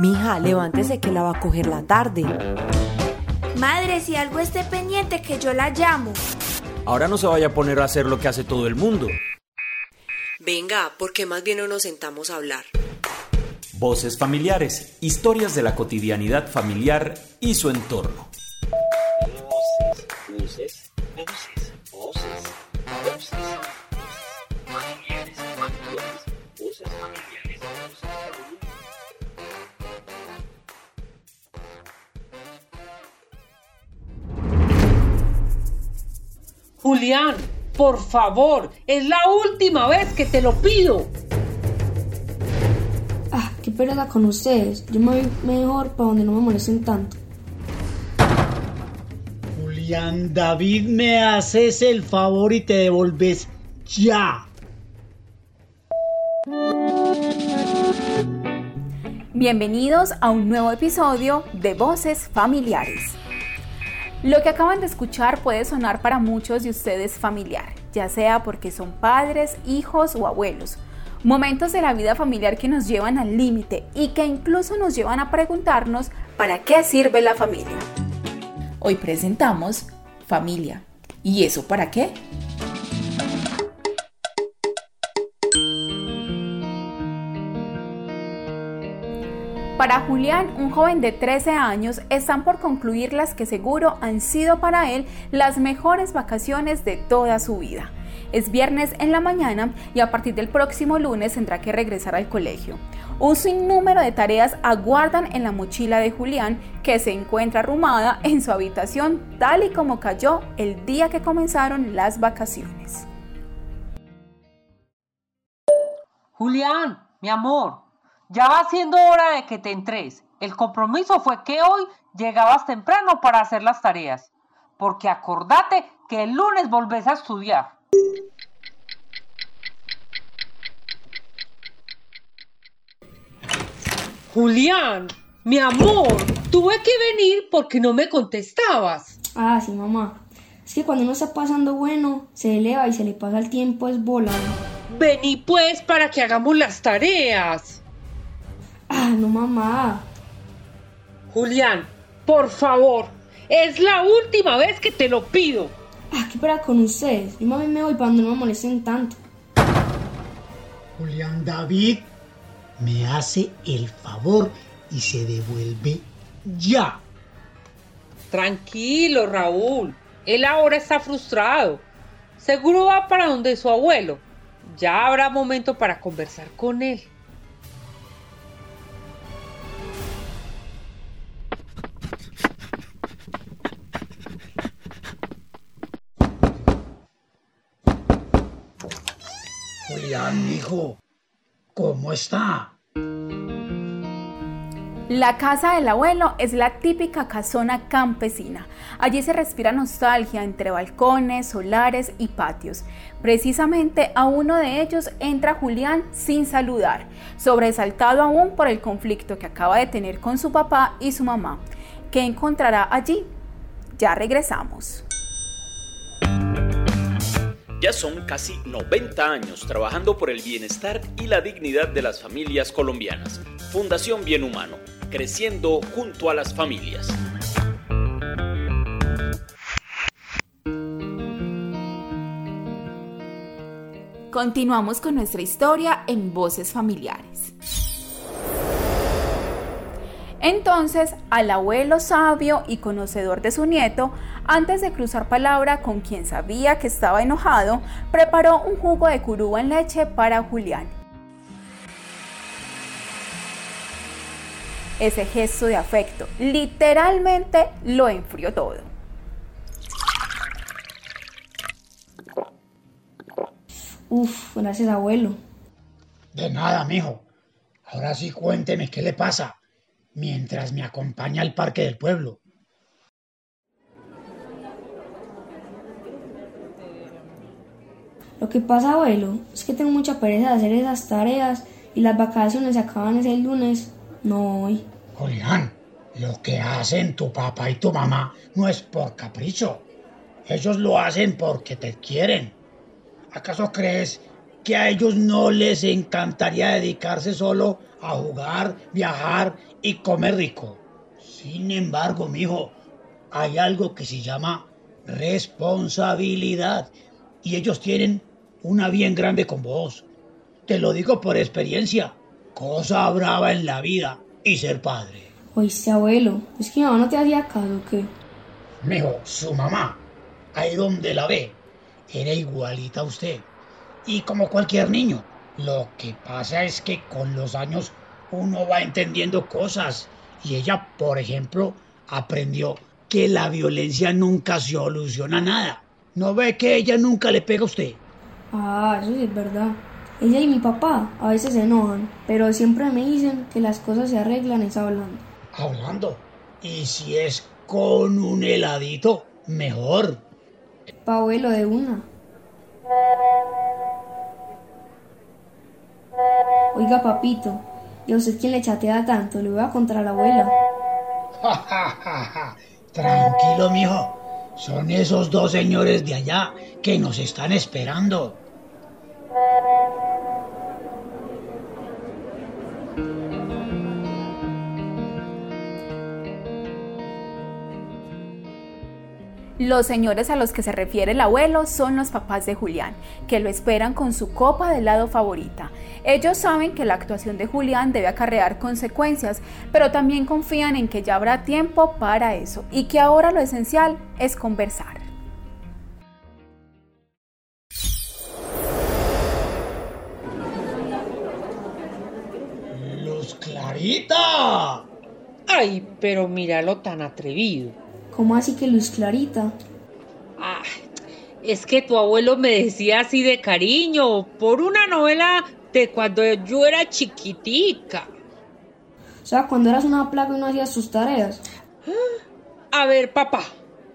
Mija, levántese que la va a coger la tarde. Madre, si algo esté pendiente, que yo la llamo. Ahora no se vaya a poner a hacer lo que hace todo el mundo. Venga, ¿por qué más bien no nos sentamos a hablar? Voces familiares, historias de la cotidianidad familiar y su entorno. Voces, voces, voces, Julián, por favor, es la última vez que te lo pido. Ah, qué pereza con ustedes. Yo me voy mejor para donde no me molesten tanto. Julián, David, me haces el favor y te devolves ya. Bienvenidos a un nuevo episodio de Voces Familiares. Lo que acaban de escuchar puede sonar para muchos de ustedes familiar, ya sea porque son padres, hijos o abuelos. Momentos de la vida familiar que nos llevan al límite y que incluso nos llevan a preguntarnos ¿para qué sirve la familia? Hoy presentamos familia. ¿Y eso para qué? Para Julián, un joven de 13 años, están por concluir las que seguro han sido para él las mejores vacaciones de toda su vida. Es viernes en la mañana y a partir del próximo lunes tendrá que regresar al colegio. Un sinnúmero de tareas aguardan en la mochila de Julián, que se encuentra arrumada en su habitación tal y como cayó el día que comenzaron las vacaciones. Julián, mi amor, ya va siendo hora de que te entres. El compromiso fue que hoy llegabas temprano para hacer las tareas. Porque acordate que el lunes volvés a estudiar. Julián, mi amor, tuve que venir porque no me contestabas. Ah, sí, mamá. Es que cuando uno está pasando bueno, se eleva y se le pasa el tiempo es volando. Vení pues para que hagamos las tareas. Ah, no, mamá. Julián, por favor, es la última vez que te lo pido. Ah, qué para con ustedes. Yo mami me voy para donde no me molesten tanto. Julián David me hace el favor y se devuelve ya. Tranquilo, Raúl. Él ahora está frustrado. Seguro va para donde su abuelo. Ya habrá momento para conversar con él. Hijo, ¿cómo está? La casa del abuelo es la típica casona campesina. Allí se respira nostalgia entre balcones, solares y patios. Precisamente a uno de ellos entra Julián sin saludar, sobresaltado aún por el conflicto que acaba de tener con su papá y su mamá. ¿Qué encontrará allí? Ya regresamos. Ya son casi 90 años trabajando por el bienestar y la dignidad de las familias colombianas. Fundación Bien Humano, creciendo junto a las familias. Continuamos con nuestra historia en Voces Familiares. Entonces, al abuelo sabio y conocedor de su nieto, antes de cruzar palabra con quien sabía que estaba enojado, preparó un jugo de curuba en leche para Julián. Ese gesto de afecto literalmente lo enfrió todo. Uf, gracias, abuelo. De nada, mijo. Ahora sí cuénteme qué le pasa mientras me acompaña al parque del pueblo. Lo que pasa, abuelo, es que tengo mucha pereza de hacer esas tareas y las vacaciones se acaban ese lunes, no hoy. Julián, lo que hacen tu papá y tu mamá no es por capricho. Ellos lo hacen porque te quieren. ¿Acaso crees que a ellos no les encantaría dedicarse solo a jugar, viajar y comer rico. Sin embargo, mijo, hay algo que se llama responsabilidad y ellos tienen una bien grande con vos. Te lo digo por experiencia. Cosa brava en la vida y ser padre. Oíste, abuelo, es que mi mamá no te hacía caso, ¿qué? Mijo, su mamá, ahí donde la ve, era igualita a usted. Y como cualquier niño, lo que pasa es que con los años uno va entendiendo cosas. Y ella, por ejemplo, aprendió que la violencia nunca soluciona nada. ¿No ve que ella nunca le pega a usted? Ah, eso sí es verdad. Ella y mi papá a veces se enojan, pero siempre me dicen que las cosas se arreglan es hablando. Hablando. Y si es con un heladito, mejor. Pa' abuelo de una. Oiga, papito, ¿y a usted quién le chatea tanto? Le voy a contar a la abuela. Tranquilo, mijo. Son esos dos señores de allá que nos están esperando. Los señores a los que se refiere el abuelo son los papás de Julián, que lo esperan con su copa de helado favorita. Ellos saben que la actuación de Julián debe acarrear consecuencias, pero también confían en que ya habrá tiempo para eso y que ahora lo esencial es conversar. ¡Luz Clarita! Ay, pero míralo tan atrevido. ¿Cómo así que Luz Clarita? Ah, es que tu abuelo me decía así de cariño por una novela de cuando yo era chiquitica. O sea, cuando eras una plaga y no hacías sus tareas. A ver, papá,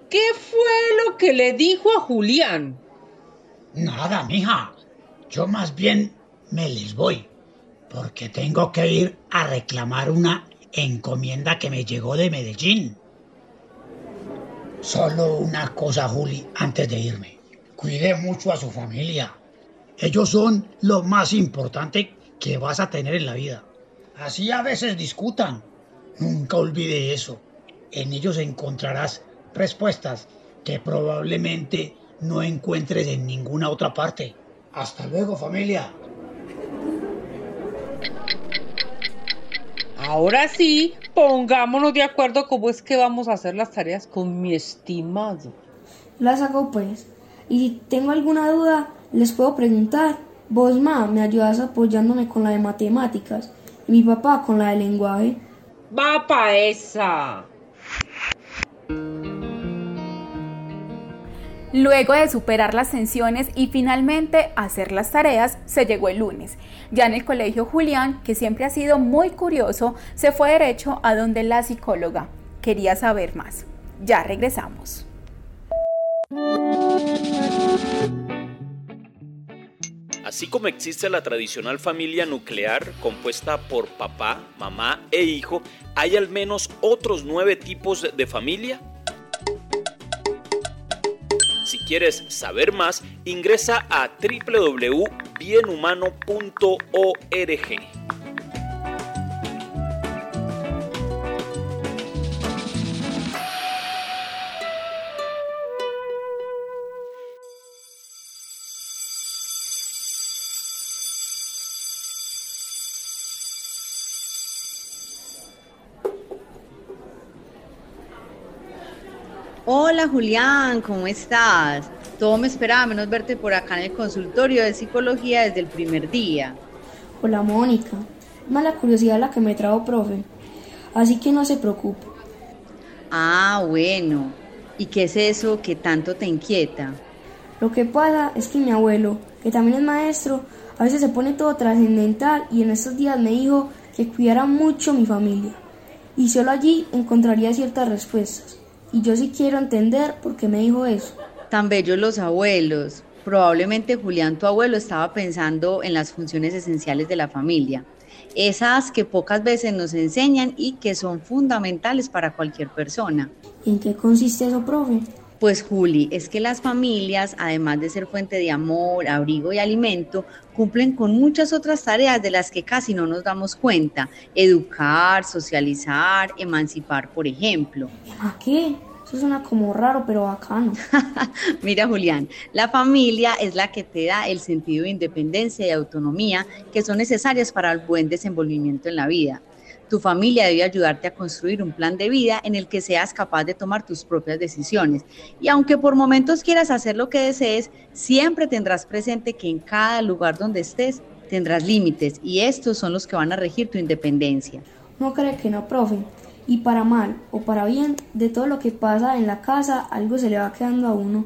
¿qué fue lo que le dijo a Julián? Nada, mija. Yo más bien me les voy, porque tengo que ir a reclamar una encomienda que me llegó de Medellín. Solo una cosa, Juli, antes de irme. Cuide mucho a su familia. Ellos son lo más importante que vas a tener en la vida. Así a veces discutan. Nunca olvide eso. En ellos encontrarás respuestas que probablemente no encuentres en ninguna otra parte. Hasta luego, familia. Ahora sí, pongámonos de acuerdo cómo es que vamos a hacer las tareas con mi estimado. Las hago pues. Y si tengo alguna duda, les puedo preguntar. Vos, ma, me ayudas apoyándome con la de matemáticas. Y mi papá con la de lenguaje. Va pa' esa. Luego de superar las tensiones y finalmente hacer las tareas, se llegó el lunes. Ya en el colegio Julián, que siempre ha sido muy curioso, se fue derecho a donde la psicóloga. Quería saber más. Ya regresamos. Así como existe la tradicional familia nuclear compuesta por papá, mamá e hijo, ¿hay al menos otros nueve tipos de familia? Quieres saber más, ingresa a www.bienhumano.org. Hola Julián, ¿cómo estás? Todo me esperaba menos verte por acá en el consultorio de psicología desde el primer día. Hola Mónica. Más la curiosidad la que me trajo, profe. Así que no se preocupe. Ah, bueno. ¿Y qué es eso que tanto te inquieta? Lo que pasa es que mi abuelo, que también es maestro, a veces se pone todo trascendental y en estos días me dijo que cuidara mucho mi familia. Y solo allí encontraría ciertas respuestas. Y yo sí quiero entender por qué me dijo eso. Tan bellos los abuelos. Probablemente Julián, tu abuelo, estaba pensando en las funciones esenciales de la familia. Esas que pocas veces nos enseñan y que son fundamentales para cualquier persona. ¿Y en qué consiste eso, profe? Pues Juli, es que las familias, además de ser fuente de amor, abrigo y alimento, cumplen con muchas otras tareas de las que casi no nos damos cuenta. Educar, socializar, emancipar, por ejemplo. ¿A qué? Eso suena como raro, pero bacano. Mira, Julián, la familia es la que te da el sentido de independencia y autonomía que son necesarias para el buen desenvolvimiento en la vida. Tu familia debe ayudarte a construir un plan de vida en el que seas capaz de tomar tus propias decisiones. Y aunque por momentos quieras hacer lo que desees, siempre tendrás presente que en cada lugar donde estés tendrás límites y estos son los que van a regir tu independencia. No cree que no, profe. Y para mal o para bien, de todo lo que pasa en la casa, algo se le va quedando a uno.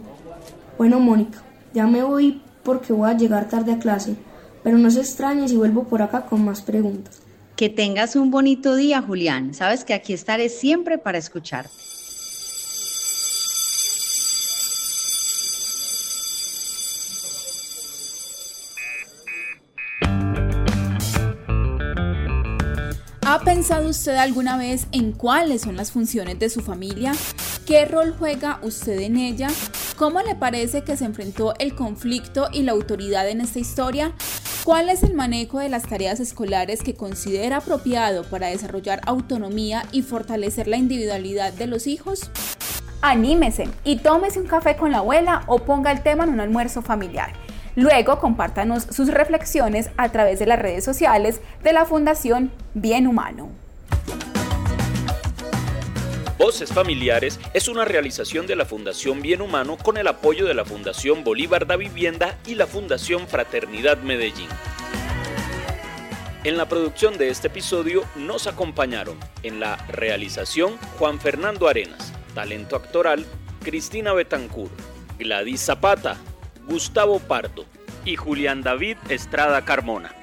Bueno, Mónica, ya me voy porque voy a llegar tarde a clase, pero no se extrañe si vuelvo por acá con más preguntas. Que tengas un bonito día, Julián. Sabes que aquí estaré siempre para escucharte. ¿Ha pensado usted alguna vez en cuáles son las funciones de su familia? ¿Qué rol juega usted en ella? ¿Cómo le parece que se enfrentó el conflicto y la autoridad en esta historia? ¿Cuál es el manejo de las tareas escolares que considera apropiado para desarrollar autonomía y fortalecer la individualidad de los hijos? Anímese y tómese un café con la abuela o ponga el tema en un almuerzo familiar. Luego compártanos sus reflexiones a través de las redes sociales de la Fundación Bien Humano. Voces Familiares es una realización de la Fundación Bien Humano con el apoyo de la Fundación Bolívar da Vivienda y la Fundación Fraternidad Medellín. En la producción de este episodio nos acompañaron en la realización Juan Fernando Arenas, talento actoral Cristina Betancur, Gladys Zapata, Gustavo Pardo y Julián David Estrada Carmona.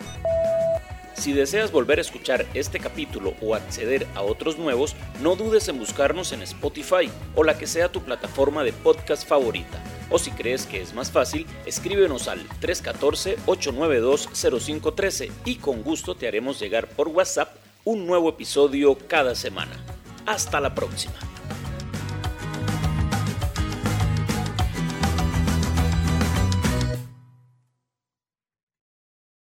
Si deseas volver a escuchar este capítulo o acceder a otros nuevos, no dudes en buscarnos en Spotify o la que sea tu plataforma de podcast favorita. O si crees que es más fácil, escríbenos al 314-892-0513 y con gusto te haremos llegar por WhatsApp un nuevo episodio cada semana. Hasta la próxima.